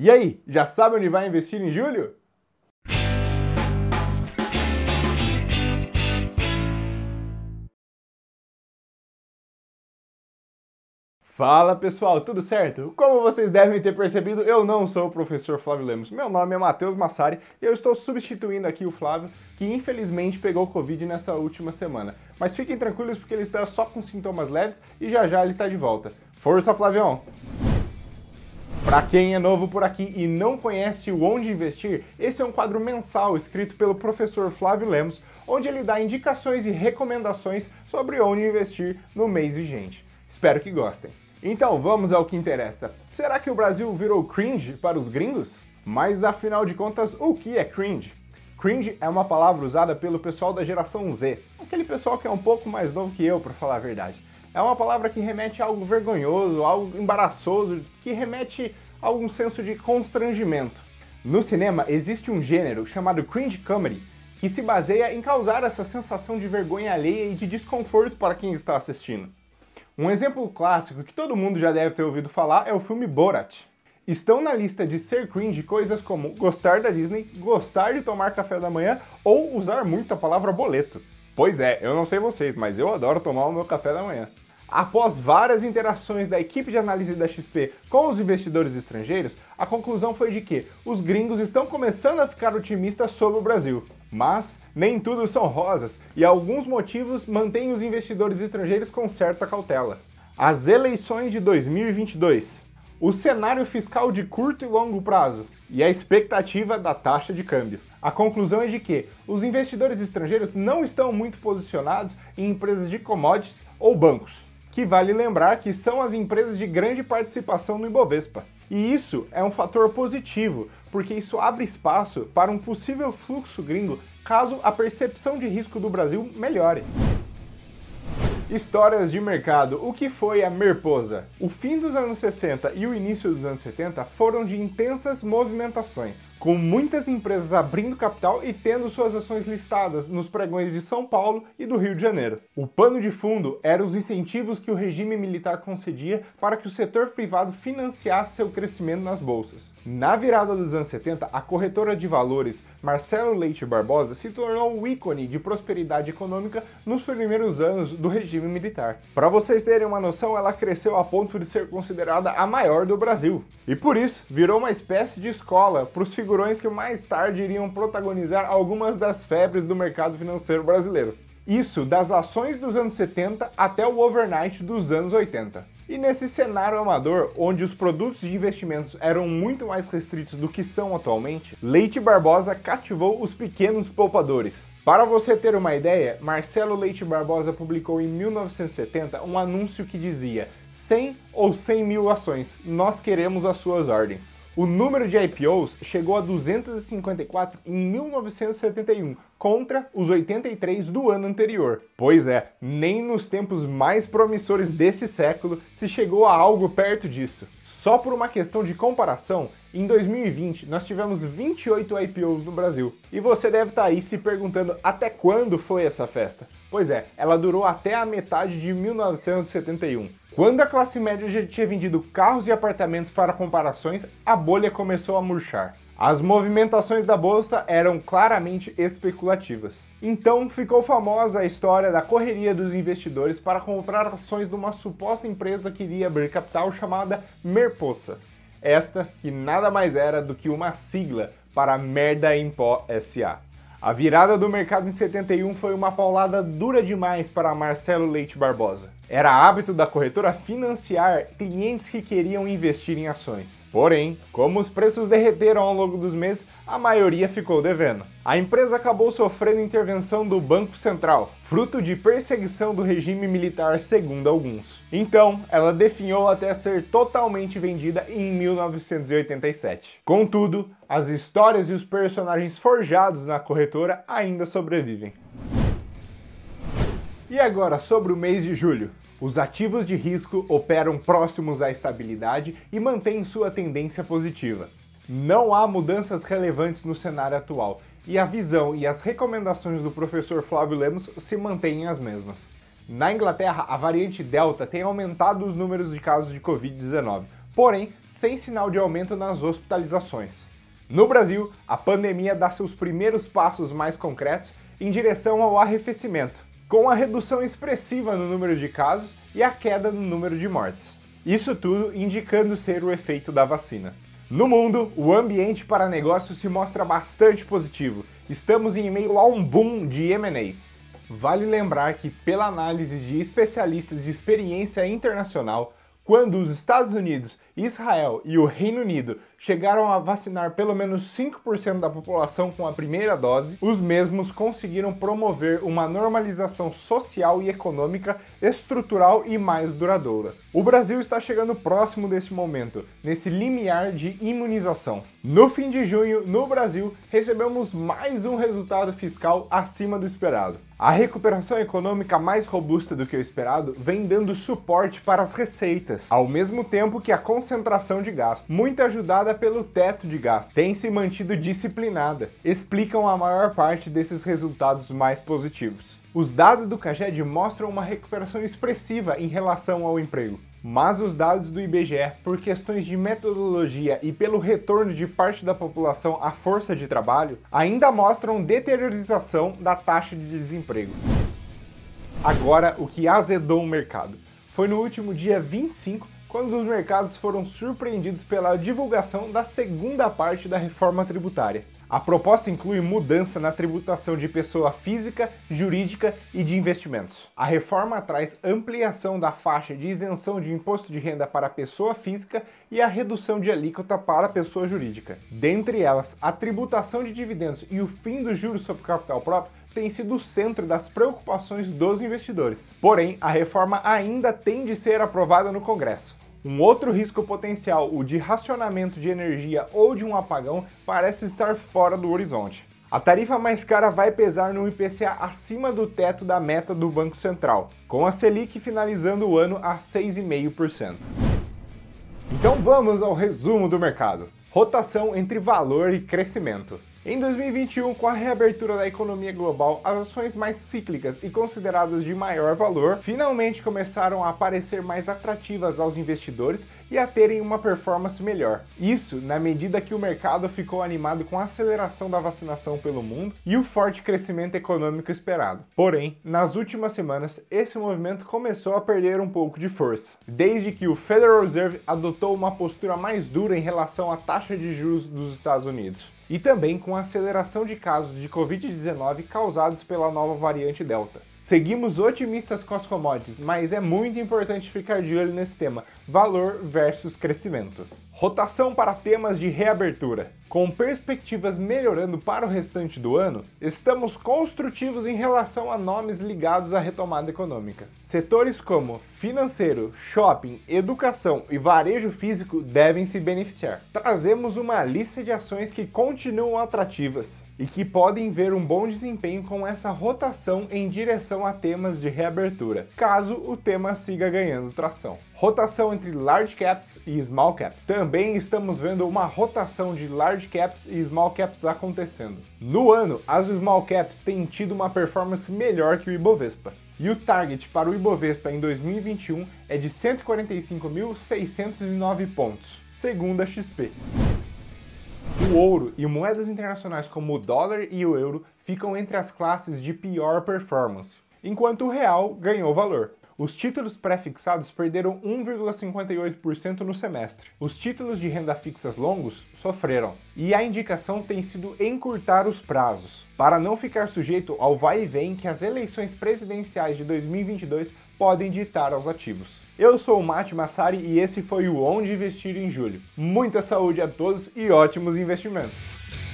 E aí, já sabe onde vai investir em julho? Fala pessoal, tudo certo? Como vocês devem ter percebido, eu não sou o professor Flávio Lemos. Meu nome é Matheus Massari e eu estou substituindo aqui o Flávio, que infelizmente pegou Covid nessa última semana. Mas fiquem tranquilos porque ele está só com sintomas leves e já já ele está de volta. Força, Flavião! Para quem é novo por aqui e não conhece o Onde Investir, esse é um quadro mensal escrito pelo professor Flávio Lemos, onde ele dá indicações e recomendações sobre onde investir no mês vigente. Espero que gostem. Então vamos ao que interessa. Será que o Brasil virou cringe para os gringos? Mas afinal de contas, o que é cringe? Cringe é uma palavra usada pelo pessoal da geração Z, aquele pessoal que é um pouco mais novo que eu, para falar a verdade. É uma palavra que remete a algo vergonhoso, algo embaraçoso, que remete a algum senso de constrangimento. No cinema existe um gênero chamado cringe comedy, que se baseia em causar essa sensação de vergonha alheia e de desconforto para quem está assistindo. Um exemplo clássico que todo mundo já deve ter ouvido falar é o filme Borat. Estão na lista de ser cringe coisas como gostar da Disney, gostar de tomar café da manhã ou usar muito a palavra boleto. Pois é, eu não sei vocês, mas eu adoro tomar o meu café da manhã. Após várias interações da equipe de análise da XP com os investidores estrangeiros, a conclusão foi de que os gringos estão começando a ficar otimistas sobre o Brasil. Mas nem tudo são rosas e alguns motivos mantêm os investidores estrangeiros com certa cautela. As eleições de 2022, o cenário fiscal de curto e longo prazo e a expectativa da taxa de câmbio. A conclusão é de que os investidores estrangeiros não estão muito posicionados em empresas de commodities ou bancos, que vale lembrar que são as empresas de grande participação no Ibovespa. E isso é um fator positivo, porque isso abre espaço para um possível fluxo gringo caso a percepção de risco do Brasil melhore. Histórias de mercado. O que foi a Merposa? O fim dos anos 60 e o início dos anos 70 foram de intensas movimentações, com muitas empresas abrindo capital e tendo suas ações listadas nos pregões de São Paulo e do Rio de Janeiro. O pano de fundo eram os incentivos que o regime militar concedia para que o setor privado financiasse seu crescimento nas bolsas. Na virada dos anos 70, a corretora de valores Marcelo Leite Barbosa se tornou o ícone de prosperidade econômica nos primeiros anos do regime militar. Para vocês terem uma noção, ela cresceu a ponto de ser considerada a maior do Brasil. E por isso, virou uma espécie de escola para os figurões que mais tarde iriam protagonizar algumas das febres do mercado financeiro brasileiro. Isso das ações dos anos 70 até o overnight dos anos 80. E nesse cenário amador, onde os produtos de investimentos eram muito mais restritos do que são atualmente, Leite Barbosa cativou os pequenos poupadores. Para você ter uma ideia, Marcelo Leite Barbosa publicou em 1970 um anúncio que dizia 100 ou 100 mil ações, nós queremos as suas ordens. O número de IPOs chegou a 254 em 1971, contra os 83 do ano anterior. Pois é, nem nos tempos mais promissores desse século se chegou a algo perto disso. Só por uma questão de comparação, em 2020 nós tivemos 28 IPOs no Brasil. E você deve estar tá aí se perguntando até quando foi essa festa. Pois é, ela durou até a metade de 1971. Quando a classe média já tinha vendido carros e apartamentos para comparações, a bolha começou a murchar. As movimentações da bolsa eram claramente especulativas. Então ficou famosa a história da correria dos investidores para comprar ações de uma suposta empresa que iria abrir capital chamada Merposa. Esta que nada mais era do que uma sigla para Merda em Pó SA. A virada do mercado em 71 foi uma paulada dura demais para Marcelo Leite Barbosa. Era hábito da corretora financiar clientes que queriam investir em ações. Porém, como os preços derreteram ao longo dos meses, a maioria ficou devendo. A empresa acabou sofrendo intervenção do Banco Central, fruto de perseguição do regime militar, segundo alguns. Então, ela definhou até ser totalmente vendida em 1987. Contudo, as histórias e os personagens forjados na corretora ainda sobrevivem. E agora sobre o mês de julho. Os ativos de risco operam próximos à estabilidade e mantêm sua tendência positiva. Não há mudanças relevantes no cenário atual e a visão e as recomendações do professor Flávio Lemos se mantêm as mesmas. Na Inglaterra, a variante Delta tem aumentado os números de casos de Covid-19, porém sem sinal de aumento nas hospitalizações. No Brasil, a pandemia dá seus primeiros passos mais concretos em direção ao arrefecimento, com a redução expressiva no número de casos e a queda no número de mortes. Isso tudo indicando ser o efeito da vacina. No mundo, o ambiente para negócios se mostra bastante positivo. Estamos em meio a um boom de M&As. Vale lembrar que, pela análise de especialistas de experiência internacional, quando os Estados Unidos, Israel e o Reino Unido chegaram a vacinar pelo menos 5% da população com a primeira dose, os mesmos conseguiram promover uma normalização social e econômica estrutural e mais duradoura. O Brasil está chegando próximo desse momento, nesse limiar de imunização. No fim de junho, no Brasil, recebemos mais um resultado fiscal acima do esperado. A recuperação econômica mais robusta do que o esperado vem dando suporte para as receitas, ao mesmo tempo que a concentração de gasto, muito ajudada pelo teto de gasto, tem se mantido disciplinada, explicam a maior parte desses resultados mais positivos. Os dados do CAGED mostram uma recuperação expressiva em relação ao emprego. Mas os dados do IBGE, por questões de metodologia e pelo retorno de parte da população à força de trabalho, ainda mostram deteriorização da taxa de desemprego. Agora, o que azedou o mercado foi no último dia 25 quando os mercados foram surpreendidos pela divulgação da segunda parte da reforma tributária. A proposta inclui mudança na tributação de pessoa física, jurídica e de investimentos. A reforma traz ampliação da faixa de isenção de imposto de renda para pessoa física e a redução de alíquota para pessoa jurídica. Dentre elas, a tributação de dividendos e o fim dos juros sobre capital próprio tem sido o centro das preocupações dos investidores. Porém, a reforma ainda tem de ser aprovada no Congresso. Um outro risco potencial, o de racionamento de energia ou de um apagão, parece estar fora do horizonte. A tarifa mais cara vai pesar no IPCA acima do teto da meta do Banco Central, com a Selic finalizando o ano a 6,5%. Então vamos ao resumo do mercado. Rotação entre valor e crescimento. Em 2021, com a reabertura da economia global, as ações mais cíclicas e consideradas de maior valor finalmente começaram a aparecer mais atrativas aos investidores e a terem uma performance melhor. Isso na medida que o mercado ficou animado com a aceleração da vacinação pelo mundo e o forte crescimento econômico esperado. Porém, nas últimas semanas, esse movimento começou a perder um pouco de força, desde que o Federal Reserve adotou uma postura mais dura em relação à taxa de juros dos Estados Unidos e também com a aceleração de casos de Covid-19 causados pela nova variante Delta. Seguimos otimistas com as commodities, mas é muito importante ficar de olho nesse tema: valor versus crescimento. Rotação para temas de reabertura. Com perspectivas melhorando para o restante do ano, estamos construtivos em relação a nomes ligados à retomada econômica. Setores como financeiro, shopping, educação e varejo físico devem se beneficiar. Trazemos uma lista de ações que continuam atrativas e que podem ver um bom desempenho com essa rotação em direção a temas de reabertura, caso o tema siga ganhando tração. Rotação entre large caps e small caps. Também estamos vendo uma rotação de large large caps e small caps acontecendo. No ano, as small caps têm tido uma performance melhor que o Ibovespa. E o target para o Ibovespa em 2021 é de 145.609 pontos, segundo a XP. O ouro e moedas internacionais como o dólar e o euro ficam entre as classes de pior performance, enquanto o real ganhou valor. Os títulos pré-fixados perderam 1,58% no semestre. Os títulos de renda fixas longos sofreram. E a indicação tem sido encurtar os prazos, para não ficar sujeito ao vai e vem que as eleições presidenciais de 2022 podem ditar aos ativos. Eu sou o Mate Massari e esse foi o Onde Investir em Julho. Muita saúde a todos e ótimos investimentos!